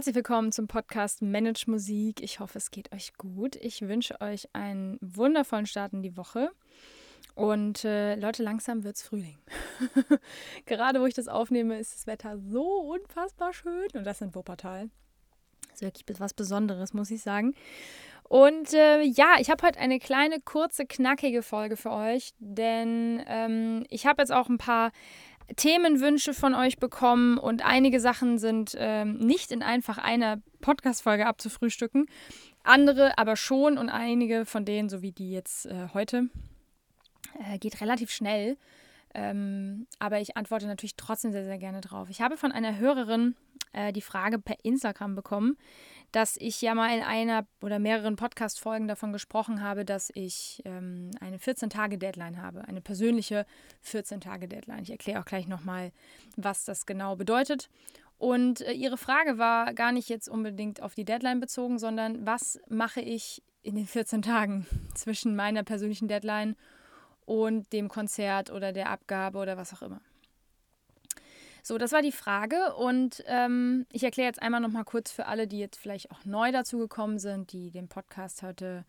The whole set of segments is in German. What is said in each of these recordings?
Herzlich willkommen zum Podcast Manage Musik. Ich hoffe, es geht euch gut. Ich wünsche euch einen wundervollen Start in die Woche. Und äh, Leute, langsam wird es Frühling. Gerade wo ich das aufnehme, ist das Wetter so unfassbar schön. Und das in Wuppertal. Das ist wirklich was Besonderes, muss ich sagen. Und äh, ja, ich habe heute eine kleine, kurze, knackige Folge für euch, denn ähm, ich habe jetzt auch ein paar Themenwünsche von euch bekommen und einige Sachen sind ähm, nicht in einfach einer Podcast-Folge abzufrühstücken. Andere aber schon und einige von denen, so wie die jetzt äh, heute, äh, geht relativ schnell. Ähm, aber ich antworte natürlich trotzdem sehr, sehr gerne drauf. Ich habe von einer Hörerin äh, die Frage per Instagram bekommen, dass ich ja mal in einer oder mehreren Podcast-Folgen davon gesprochen habe, dass ich ähm, eine 14-Tage-Deadline habe, eine persönliche 14-Tage-Deadline. Ich erkläre auch gleich nochmal, was das genau bedeutet. Und äh, ihre Frage war gar nicht jetzt unbedingt auf die Deadline bezogen, sondern was mache ich in den 14 Tagen zwischen meiner persönlichen Deadline und dem Konzert oder der Abgabe oder was auch immer. So, das war die Frage und ähm, ich erkläre jetzt einmal noch mal kurz für alle, die jetzt vielleicht auch neu dazu gekommen sind, die den Podcast heute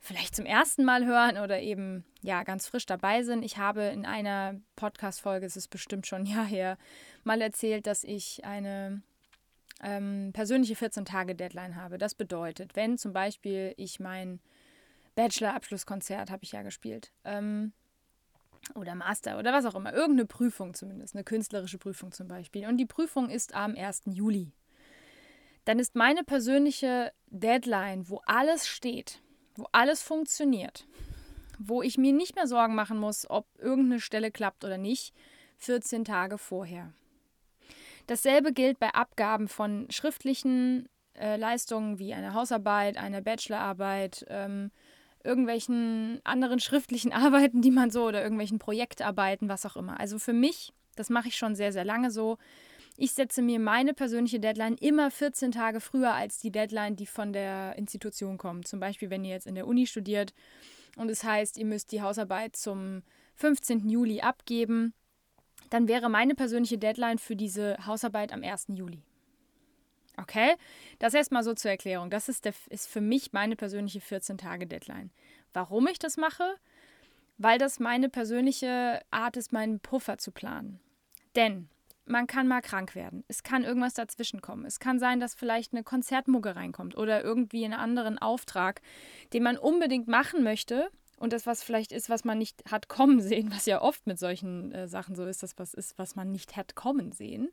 vielleicht zum ersten Mal hören oder eben ja ganz frisch dabei sind. Ich habe in einer Podcast-Folge, es ist bestimmt schon ein Jahr her, mal erzählt, dass ich eine ähm, persönliche 14-Tage-Deadline habe. Das bedeutet, wenn zum Beispiel ich mein Bachelor-Abschlusskonzert habe ich ja gespielt. Ähm, oder Master oder was auch immer, irgendeine Prüfung zumindest, eine künstlerische Prüfung zum Beispiel. Und die Prüfung ist am 1. Juli. Dann ist meine persönliche Deadline, wo alles steht, wo alles funktioniert, wo ich mir nicht mehr Sorgen machen muss, ob irgendeine Stelle klappt oder nicht, 14 Tage vorher. Dasselbe gilt bei Abgaben von schriftlichen äh, Leistungen wie einer Hausarbeit, einer Bachelorarbeit, ähm, irgendwelchen anderen schriftlichen Arbeiten, die man so oder irgendwelchen Projektarbeiten, was auch immer. Also für mich, das mache ich schon sehr, sehr lange so. Ich setze mir meine persönliche Deadline immer 14 Tage früher als die Deadline, die von der Institution kommt. Zum Beispiel, wenn ihr jetzt in der Uni studiert und es heißt, ihr müsst die Hausarbeit zum 15. Juli abgeben, dann wäre meine persönliche Deadline für diese Hausarbeit am 1. Juli. Okay, das erstmal so zur Erklärung. Das ist, der, ist für mich meine persönliche 14-Tage-Deadline. Warum ich das mache? Weil das meine persönliche Art ist, meinen Puffer zu planen. Denn man kann mal krank werden. Es kann irgendwas dazwischen kommen. Es kann sein, dass vielleicht eine Konzertmucke reinkommt oder irgendwie einen anderen Auftrag, den man unbedingt machen möchte. Und das, was vielleicht ist, was man nicht hat kommen sehen, was ja oft mit solchen äh, Sachen so ist, das was ist, was man nicht hat kommen sehen.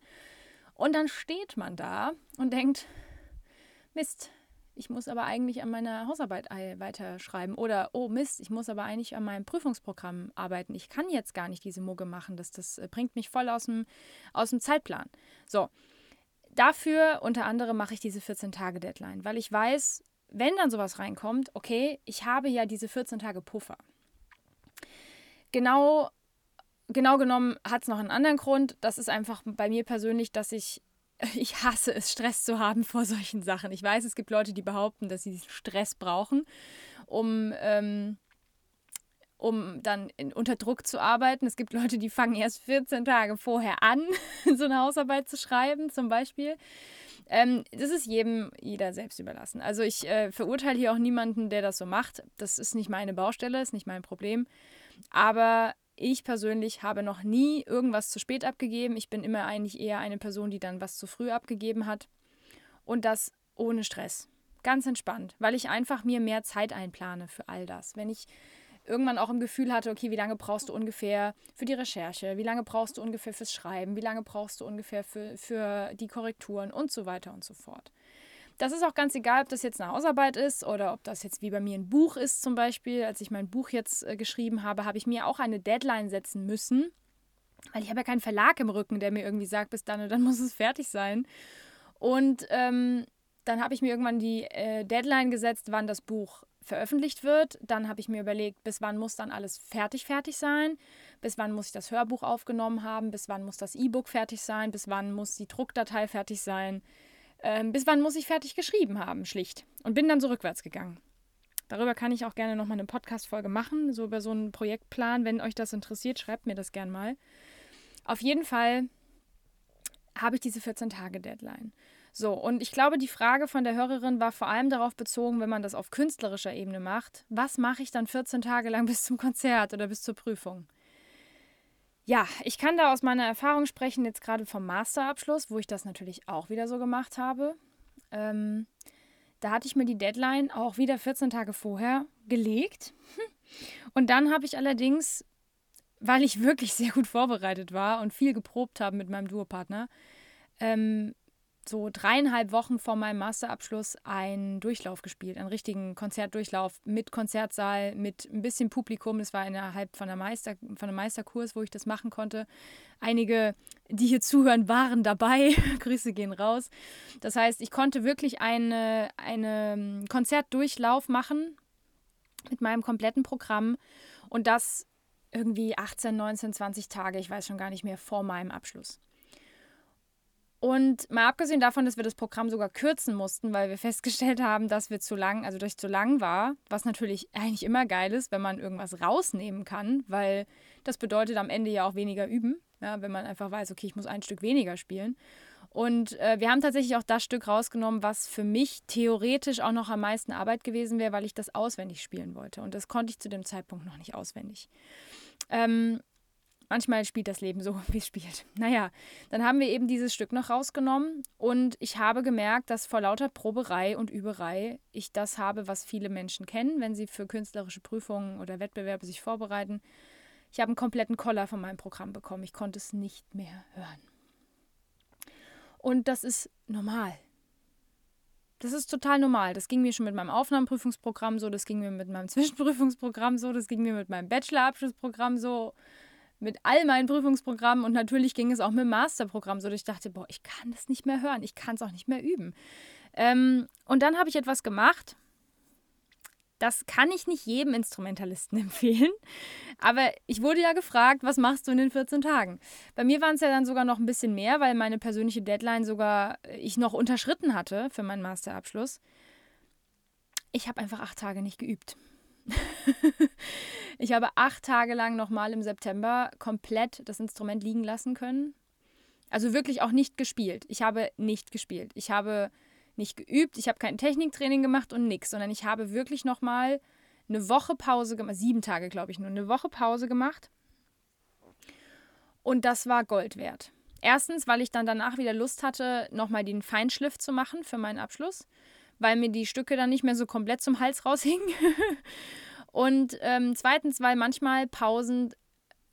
Und dann steht man da und denkt, Mist, ich muss aber eigentlich an meiner Hausarbeit weiterschreiben. Oder, oh Mist, ich muss aber eigentlich an meinem Prüfungsprogramm arbeiten. Ich kann jetzt gar nicht diese Mugge machen. Das, das äh, bringt mich voll aus dem, aus dem Zeitplan. So, dafür unter anderem mache ich diese 14-Tage-Deadline, weil ich weiß, wenn dann sowas reinkommt, okay, ich habe ja diese 14 Tage Puffer. Genau genau genommen hat es noch einen anderen Grund. Das ist einfach bei mir persönlich, dass ich, ich hasse es, Stress zu haben vor solchen Sachen. Ich weiß, es gibt Leute, die behaupten, dass sie Stress brauchen, um, ähm, um dann in, unter Druck zu arbeiten. Es gibt Leute, die fangen erst 14 Tage vorher an, so eine Hausarbeit zu schreiben, zum Beispiel. Ähm, das ist jedem, jeder selbst überlassen. Also ich äh, verurteile hier auch niemanden, der das so macht. Das ist nicht meine Baustelle, ist nicht mein Problem. Aber ich persönlich habe noch nie irgendwas zu spät abgegeben. Ich bin immer eigentlich eher eine Person, die dann was zu früh abgegeben hat. Und das ohne Stress. Ganz entspannt, weil ich einfach mir mehr Zeit einplane für all das. Wenn ich irgendwann auch im Gefühl hatte, okay, wie lange brauchst du ungefähr für die Recherche, wie lange brauchst du ungefähr fürs Schreiben, wie lange brauchst du ungefähr für, für die Korrekturen und so weiter und so fort. Das ist auch ganz egal, ob das jetzt eine Hausarbeit ist oder ob das jetzt wie bei mir ein Buch ist zum Beispiel. Als ich mein Buch jetzt äh, geschrieben habe, habe ich mir auch eine Deadline setzen müssen, weil ich habe ja keinen Verlag im Rücken, der mir irgendwie sagt, bis dann und dann muss es fertig sein. Und ähm, dann habe ich mir irgendwann die äh, Deadline gesetzt, wann das Buch veröffentlicht wird. Dann habe ich mir überlegt, bis wann muss dann alles fertig fertig sein, bis wann muss ich das Hörbuch aufgenommen haben, bis wann muss das E-Book fertig sein, bis wann muss die Druckdatei fertig sein ähm, bis wann muss ich fertig geschrieben haben, schlicht. Und bin dann so rückwärts gegangen. Darüber kann ich auch gerne nochmal eine Podcast-Folge machen, so über so einen Projektplan. Wenn euch das interessiert, schreibt mir das gern mal. Auf jeden Fall habe ich diese 14-Tage-Deadline. So, und ich glaube, die Frage von der Hörerin war vor allem darauf bezogen, wenn man das auf künstlerischer Ebene macht, was mache ich dann 14 Tage lang bis zum Konzert oder bis zur Prüfung? Ja, ich kann da aus meiner Erfahrung sprechen, jetzt gerade vom Masterabschluss, wo ich das natürlich auch wieder so gemacht habe. Ähm, da hatte ich mir die Deadline auch wieder 14 Tage vorher gelegt. Und dann habe ich allerdings, weil ich wirklich sehr gut vorbereitet war und viel geprobt habe mit meinem Duopartner, ähm, so dreieinhalb Wochen vor meinem Masterabschluss einen Durchlauf gespielt, einen richtigen Konzertdurchlauf mit Konzertsaal, mit ein bisschen Publikum. Das war innerhalb von, der Meister, von einem Meisterkurs, wo ich das machen konnte. Einige, die hier zuhören, waren dabei. Grüße gehen raus. Das heißt, ich konnte wirklich einen eine ähm, Konzertdurchlauf machen mit meinem kompletten Programm und das irgendwie 18, 19, 20 Tage, ich weiß schon gar nicht mehr, vor meinem Abschluss. Und mal abgesehen davon, dass wir das Programm sogar kürzen mussten, weil wir festgestellt haben, dass wir zu lang, also durch zu lang war, was natürlich eigentlich immer geil ist, wenn man irgendwas rausnehmen kann, weil das bedeutet am Ende ja auch weniger üben, ja, wenn man einfach weiß, okay, ich muss ein Stück weniger spielen. Und äh, wir haben tatsächlich auch das Stück rausgenommen, was für mich theoretisch auch noch am meisten Arbeit gewesen wäre, weil ich das auswendig spielen wollte. Und das konnte ich zu dem Zeitpunkt noch nicht auswendig. Ähm, Manchmal spielt das Leben so, wie es spielt. Naja, dann haben wir eben dieses Stück noch rausgenommen und ich habe gemerkt, dass vor lauter Proberei und Überei ich das habe, was viele Menschen kennen, wenn sie für künstlerische Prüfungen oder Wettbewerbe sich vorbereiten. Ich habe einen kompletten Koller von meinem Programm bekommen. Ich konnte es nicht mehr hören. Und das ist normal. Das ist total normal. Das ging mir schon mit meinem Aufnahmeprüfungsprogramm so, das ging mir mit meinem Zwischenprüfungsprogramm so, das ging mir mit meinem Bachelorabschlussprogramm so mit all meinen Prüfungsprogrammen und natürlich ging es auch mit dem Masterprogramm so, dass ich dachte, boah, ich kann das nicht mehr hören, ich kann es auch nicht mehr üben. Ähm, und dann habe ich etwas gemacht, das kann ich nicht jedem Instrumentalisten empfehlen. Aber ich wurde ja gefragt, was machst du in den 14 Tagen? Bei mir waren es ja dann sogar noch ein bisschen mehr, weil meine persönliche Deadline sogar äh, ich noch unterschritten hatte für meinen Masterabschluss. Ich habe einfach acht Tage nicht geübt. ich habe acht Tage lang nochmal im September komplett das Instrument liegen lassen können. Also wirklich auch nicht gespielt. Ich habe nicht gespielt. Ich habe nicht geübt, ich habe kein Techniktraining gemacht und nichts, sondern ich habe wirklich nochmal eine Woche Pause gemacht, sieben Tage glaube ich nur, eine Woche Pause gemacht. Und das war Gold wert. Erstens, weil ich dann danach wieder Lust hatte, nochmal den Feinschliff zu machen für meinen Abschluss weil mir die Stücke dann nicht mehr so komplett zum Hals raushingen. und ähm, zweitens, weil manchmal Pausen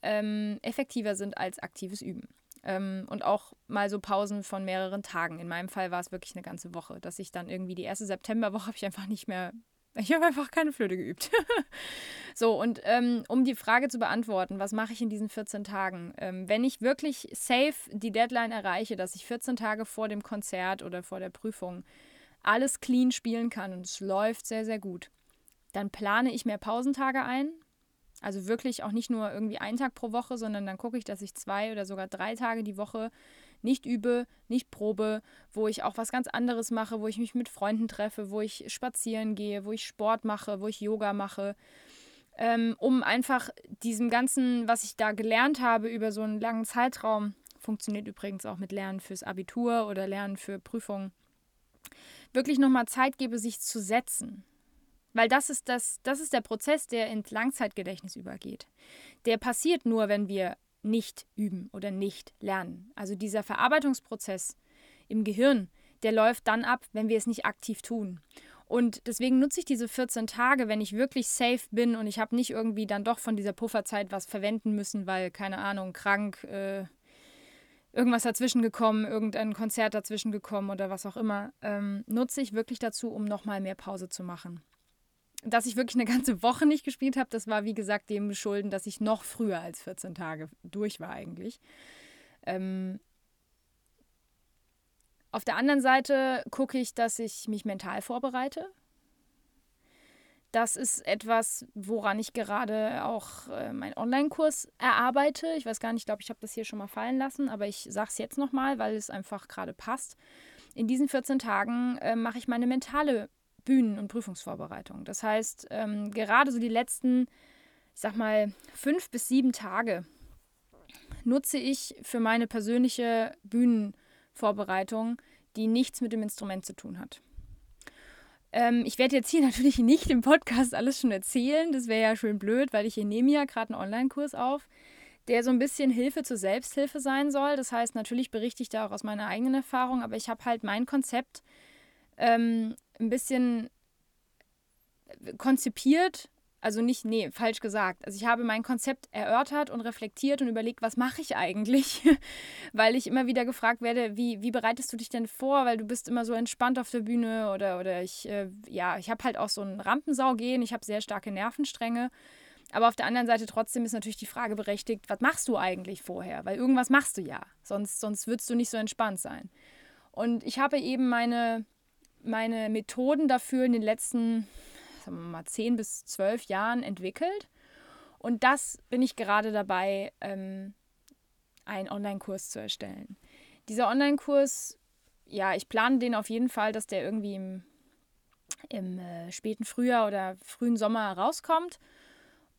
ähm, effektiver sind als aktives Üben. Ähm, und auch mal so Pausen von mehreren Tagen. In meinem Fall war es wirklich eine ganze Woche, dass ich dann irgendwie die erste Septemberwoche habe ich einfach nicht mehr ich habe einfach keine Flöte geübt. so, und ähm, um die Frage zu beantworten, was mache ich in diesen 14 Tagen? Ähm, wenn ich wirklich safe die Deadline erreiche, dass ich 14 Tage vor dem Konzert oder vor der Prüfung alles clean spielen kann und es läuft sehr, sehr gut, dann plane ich mehr Pausentage ein. Also wirklich auch nicht nur irgendwie einen Tag pro Woche, sondern dann gucke ich, dass ich zwei oder sogar drei Tage die Woche nicht übe, nicht probe, wo ich auch was ganz anderes mache, wo ich mich mit Freunden treffe, wo ich spazieren gehe, wo ich Sport mache, wo ich Yoga mache, ähm, um einfach diesem Ganzen, was ich da gelernt habe über so einen langen Zeitraum, funktioniert übrigens auch mit Lernen fürs Abitur oder Lernen für Prüfungen, wirklich nochmal Zeit gebe, sich zu setzen. Weil das ist, das, das ist der Prozess, der ins Langzeitgedächtnis übergeht. Der passiert nur, wenn wir nicht üben oder nicht lernen. Also dieser Verarbeitungsprozess im Gehirn, der läuft dann ab, wenn wir es nicht aktiv tun. Und deswegen nutze ich diese 14 Tage, wenn ich wirklich safe bin und ich habe nicht irgendwie dann doch von dieser Pufferzeit was verwenden müssen, weil, keine Ahnung, krank, äh, irgendwas dazwischen gekommen, irgendein Konzert dazwischen gekommen oder was auch immer, ähm, nutze ich wirklich dazu, um nochmal mehr Pause zu machen. Dass ich wirklich eine ganze Woche nicht gespielt habe, das war wie gesagt dem geschulden, dass ich noch früher als 14 Tage durch war eigentlich. Ähm, auf der anderen Seite gucke ich, dass ich mich mental vorbereite. Das ist etwas, woran ich gerade auch äh, meinen Online-Kurs erarbeite. Ich weiß gar nicht, ich glaube, ich habe das hier schon mal fallen lassen, aber ich sage es jetzt nochmal, weil es einfach gerade passt. In diesen 14 Tagen äh, mache ich meine mentale Bühnen- und Prüfungsvorbereitung. Das heißt, ähm, gerade so die letzten, ich sag mal, fünf bis sieben Tage nutze ich für meine persönliche Bühnen- Vorbereitung, die nichts mit dem Instrument zu tun hat. Ähm, ich werde jetzt hier natürlich nicht im Podcast alles schon erzählen, das wäre ja schön blöd, weil ich hier nehme ja gerade einen Online-Kurs auf, der so ein bisschen Hilfe zur Selbsthilfe sein soll. Das heißt, natürlich berichte ich da auch aus meiner eigenen Erfahrung, aber ich habe halt mein Konzept ähm, ein bisschen konzipiert also nicht, nee, falsch gesagt. Also ich habe mein Konzept erörtert und reflektiert und überlegt, was mache ich eigentlich? Weil ich immer wieder gefragt werde, wie, wie bereitest du dich denn vor? Weil du bist immer so entspannt auf der Bühne oder, oder ich, äh, ja, ich habe halt auch so ein Rampensau gehen, ich habe sehr starke Nervenstränge. Aber auf der anderen Seite trotzdem ist natürlich die Frage berechtigt, was machst du eigentlich vorher? Weil irgendwas machst du ja, sonst, sonst würdest du nicht so entspannt sein. Und ich habe eben meine, meine Methoden dafür in den letzten sagen wir mal, zehn bis zwölf Jahren entwickelt. Und das bin ich gerade dabei, ähm, einen Online-Kurs zu erstellen. Dieser Online-Kurs, ja, ich plane den auf jeden Fall, dass der irgendwie im, im äh, späten Frühjahr oder frühen Sommer rauskommt.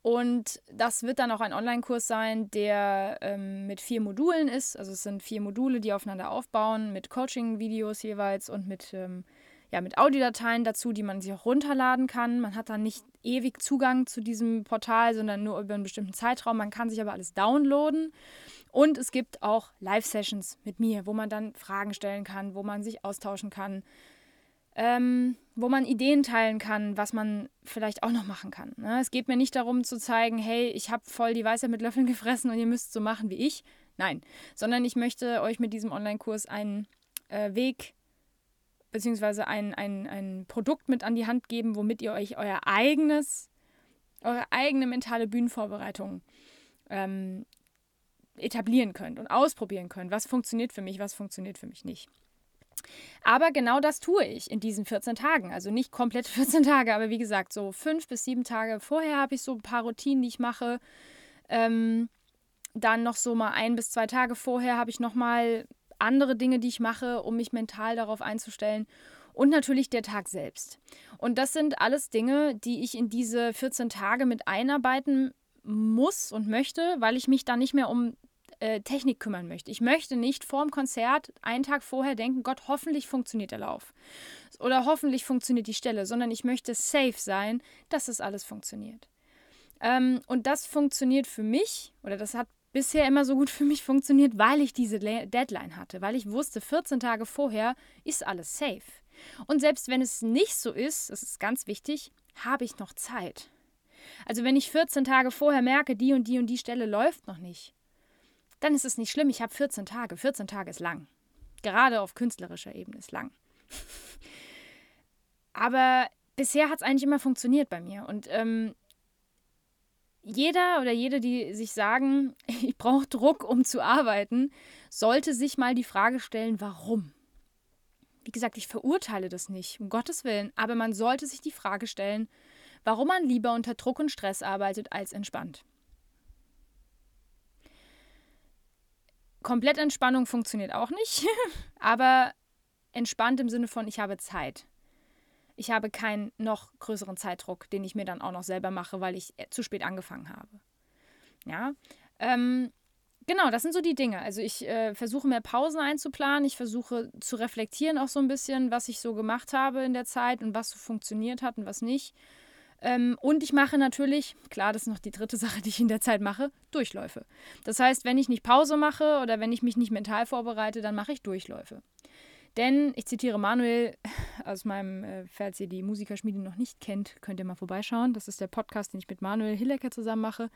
Und das wird dann auch ein Online-Kurs sein, der ähm, mit vier Modulen ist. Also es sind vier Module, die aufeinander aufbauen, mit Coaching-Videos jeweils und mit ähm, ja, mit Audiodateien dazu, die man sich auch runterladen kann. Man hat dann nicht ewig Zugang zu diesem Portal, sondern nur über einen bestimmten Zeitraum. Man kann sich aber alles downloaden. Und es gibt auch Live-Sessions mit mir, wo man dann Fragen stellen kann, wo man sich austauschen kann, ähm, wo man Ideen teilen kann, was man vielleicht auch noch machen kann. Ne? Es geht mir nicht darum zu zeigen, hey, ich habe voll die Weisheit mit Löffeln gefressen und ihr müsst so machen wie ich. Nein, sondern ich möchte euch mit diesem Online-Kurs einen äh, Weg beziehungsweise ein, ein, ein Produkt mit an die Hand geben, womit ihr euch euer eigenes, eure eigene mentale Bühnenvorbereitung ähm, etablieren könnt und ausprobieren könnt. Was funktioniert für mich, was funktioniert für mich nicht. Aber genau das tue ich in diesen 14 Tagen. Also nicht komplett 14 Tage, aber wie gesagt, so fünf bis sieben Tage vorher habe ich so ein paar Routinen, die ich mache. Ähm, dann noch so mal ein bis zwei Tage vorher habe ich noch mal andere Dinge, die ich mache, um mich mental darauf einzustellen. Und natürlich der Tag selbst. Und das sind alles Dinge, die ich in diese 14 Tage mit einarbeiten muss und möchte, weil ich mich da nicht mehr um äh, Technik kümmern möchte. Ich möchte nicht vorm Konzert einen Tag vorher denken, Gott, hoffentlich funktioniert der Lauf. Oder hoffentlich funktioniert die Stelle, sondern ich möchte safe sein, dass das alles funktioniert. Ähm, und das funktioniert für mich, oder das hat bisher immer so gut für mich funktioniert, weil ich diese Deadline hatte, weil ich wusste, 14 Tage vorher ist alles safe. Und selbst wenn es nicht so ist, das ist ganz wichtig, habe ich noch Zeit. Also wenn ich 14 Tage vorher merke, die und die und die Stelle läuft noch nicht, dann ist es nicht schlimm, ich habe 14 Tage. 14 Tage ist lang. Gerade auf künstlerischer Ebene ist lang. Aber bisher hat es eigentlich immer funktioniert bei mir. Und ähm, jeder oder jede, die sich sagen, ich brauche Druck, um zu arbeiten, sollte sich mal die Frage stellen, warum? Wie gesagt, ich verurteile das nicht, um Gottes Willen, aber man sollte sich die Frage stellen, warum man lieber unter Druck und Stress arbeitet als entspannt. Komplett Entspannung funktioniert auch nicht, aber entspannt im Sinne von, ich habe Zeit ich habe keinen noch größeren Zeitdruck, den ich mir dann auch noch selber mache, weil ich äh, zu spät angefangen habe. Ja, ähm, genau, das sind so die Dinge. Also ich äh, versuche mehr Pausen einzuplanen, ich versuche zu reflektieren auch so ein bisschen, was ich so gemacht habe in der Zeit und was so funktioniert hat und was nicht. Ähm, und ich mache natürlich, klar, das ist noch die dritte Sache, die ich in der Zeit mache, Durchläufe. Das heißt, wenn ich nicht Pause mache oder wenn ich mich nicht mental vorbereite, dann mache ich Durchläufe. Denn, ich zitiere Manuel aus meinem, äh, falls ihr die Musikerschmiede noch nicht kennt, könnt ihr mal vorbeischauen. Das ist der Podcast, den ich mit Manuel Hillecker zusammen mache.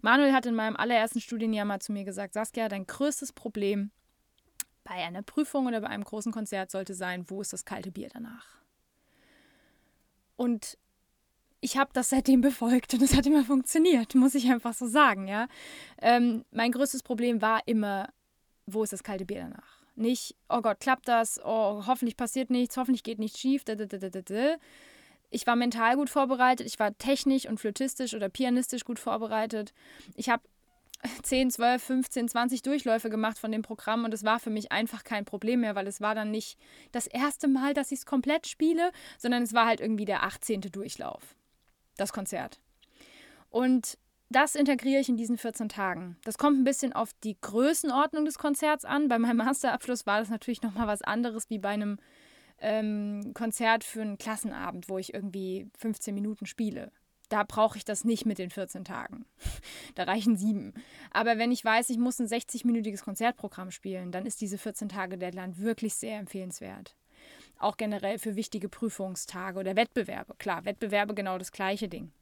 Manuel hat in meinem allerersten Studienjahr mal zu mir gesagt, Saskia, dein größtes Problem bei einer Prüfung oder bei einem großen Konzert sollte sein, wo ist das kalte Bier danach? Und ich habe das seitdem befolgt und es hat immer funktioniert, muss ich einfach so sagen, ja. Ähm, mein größtes Problem war immer, wo ist das kalte Bier danach? Nicht, oh Gott, klappt das? Oh, hoffentlich passiert nichts, hoffentlich geht nichts schief. Ich war mental gut vorbereitet, ich war technisch und flötistisch oder pianistisch gut vorbereitet. Ich habe 10, 12, 15, 20 Durchläufe gemacht von dem Programm und es war für mich einfach kein Problem mehr, weil es war dann nicht das erste Mal, dass ich es komplett spiele, sondern es war halt irgendwie der 18. Durchlauf, das Konzert. Und das integriere ich in diesen 14 Tagen. Das kommt ein bisschen auf die Größenordnung des Konzerts an. Bei meinem Masterabschluss war das natürlich nochmal was anderes wie bei einem ähm, Konzert für einen Klassenabend, wo ich irgendwie 15 Minuten spiele. Da brauche ich das nicht mit den 14 Tagen. da reichen sieben. Aber wenn ich weiß, ich muss ein 60-minütiges Konzertprogramm spielen, dann ist diese 14 Tage Deadline wirklich sehr empfehlenswert. Auch generell für wichtige Prüfungstage oder Wettbewerbe. Klar, Wettbewerbe genau das gleiche Ding.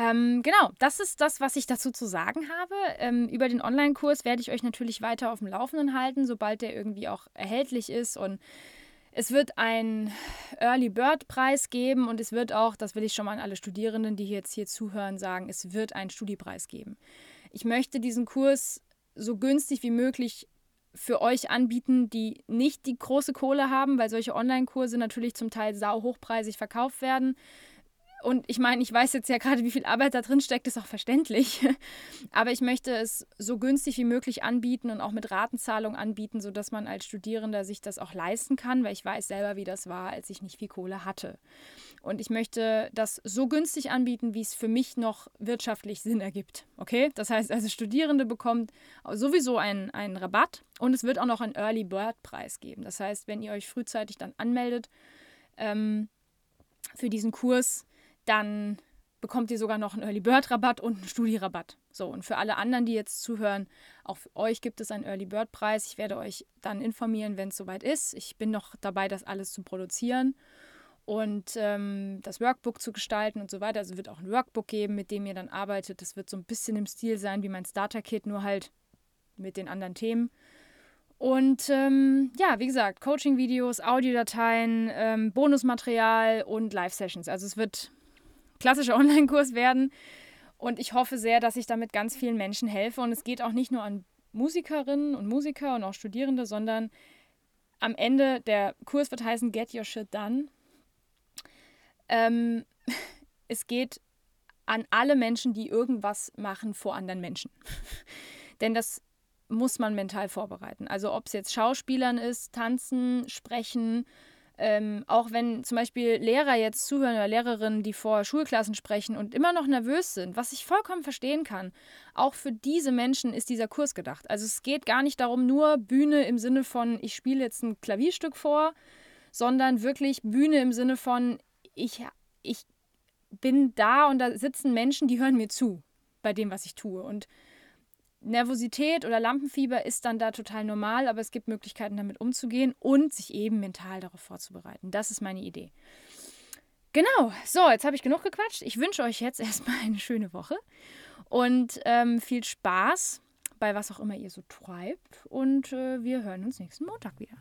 Ähm, genau, das ist das, was ich dazu zu sagen habe. Ähm, über den Online-Kurs werde ich euch natürlich weiter auf dem Laufenden halten, sobald der irgendwie auch erhältlich ist. Und es wird einen Early Bird Preis geben und es wird auch, das will ich schon mal an alle Studierenden, die jetzt hier zuhören, sagen, es wird einen Studiepreis geben. Ich möchte diesen Kurs so günstig wie möglich für euch anbieten, die nicht die große Kohle haben, weil solche Online-Kurse natürlich zum Teil sau hochpreisig verkauft werden. Und ich meine, ich weiß jetzt ja gerade, wie viel Arbeit da drin steckt, ist auch verständlich. Aber ich möchte es so günstig wie möglich anbieten und auch mit Ratenzahlung anbieten, sodass man als Studierender sich das auch leisten kann, weil ich weiß selber, wie das war, als ich nicht viel Kohle hatte. Und ich möchte das so günstig anbieten, wie es für mich noch wirtschaftlich Sinn ergibt. Okay? Das heißt also, Studierende bekommen sowieso einen, einen Rabatt und es wird auch noch einen Early Bird Preis geben. Das heißt, wenn ihr euch frühzeitig dann anmeldet ähm, für diesen Kurs, dann bekommt ihr sogar noch einen Early Bird Rabatt und einen Studierabatt. So, und für alle anderen, die jetzt zuhören, auch für euch gibt es einen Early Bird Preis. Ich werde euch dann informieren, wenn es soweit ist. Ich bin noch dabei, das alles zu produzieren und ähm, das Workbook zu gestalten und so weiter. Also wird auch ein Workbook geben, mit dem ihr dann arbeitet. Das wird so ein bisschen im Stil sein wie mein Starter-Kit, nur halt mit den anderen Themen. Und ähm, ja, wie gesagt, Coaching-Videos, Audiodateien, ähm, Bonusmaterial und Live-Sessions. Also es wird klassischer Online-Kurs werden. Und ich hoffe sehr, dass ich damit ganz vielen Menschen helfe. Und es geht auch nicht nur an Musikerinnen und Musiker und auch Studierende, sondern am Ende der Kurs wird heißen Get Your Shit Done. Ähm, es geht an alle Menschen, die irgendwas machen vor anderen Menschen. Denn das muss man mental vorbereiten. Also ob es jetzt Schauspielern ist, tanzen, sprechen, ähm, auch wenn zum Beispiel Lehrer jetzt zuhören oder Lehrerinnen, die vor Schulklassen sprechen und immer noch nervös sind, was ich vollkommen verstehen kann, auch für diese Menschen ist dieser Kurs gedacht. Also es geht gar nicht darum, nur Bühne im Sinne von, ich spiele jetzt ein Klavierstück vor, sondern wirklich Bühne im Sinne von, ich, ich bin da und da sitzen Menschen, die hören mir zu bei dem, was ich tue. Und Nervosität oder Lampenfieber ist dann da total normal, aber es gibt Möglichkeiten, damit umzugehen und sich eben mental darauf vorzubereiten. Das ist meine Idee. Genau, so, jetzt habe ich genug gequatscht. Ich wünsche euch jetzt erstmal eine schöne Woche und ähm, viel Spaß bei was auch immer ihr so treibt. Und äh, wir hören uns nächsten Montag wieder.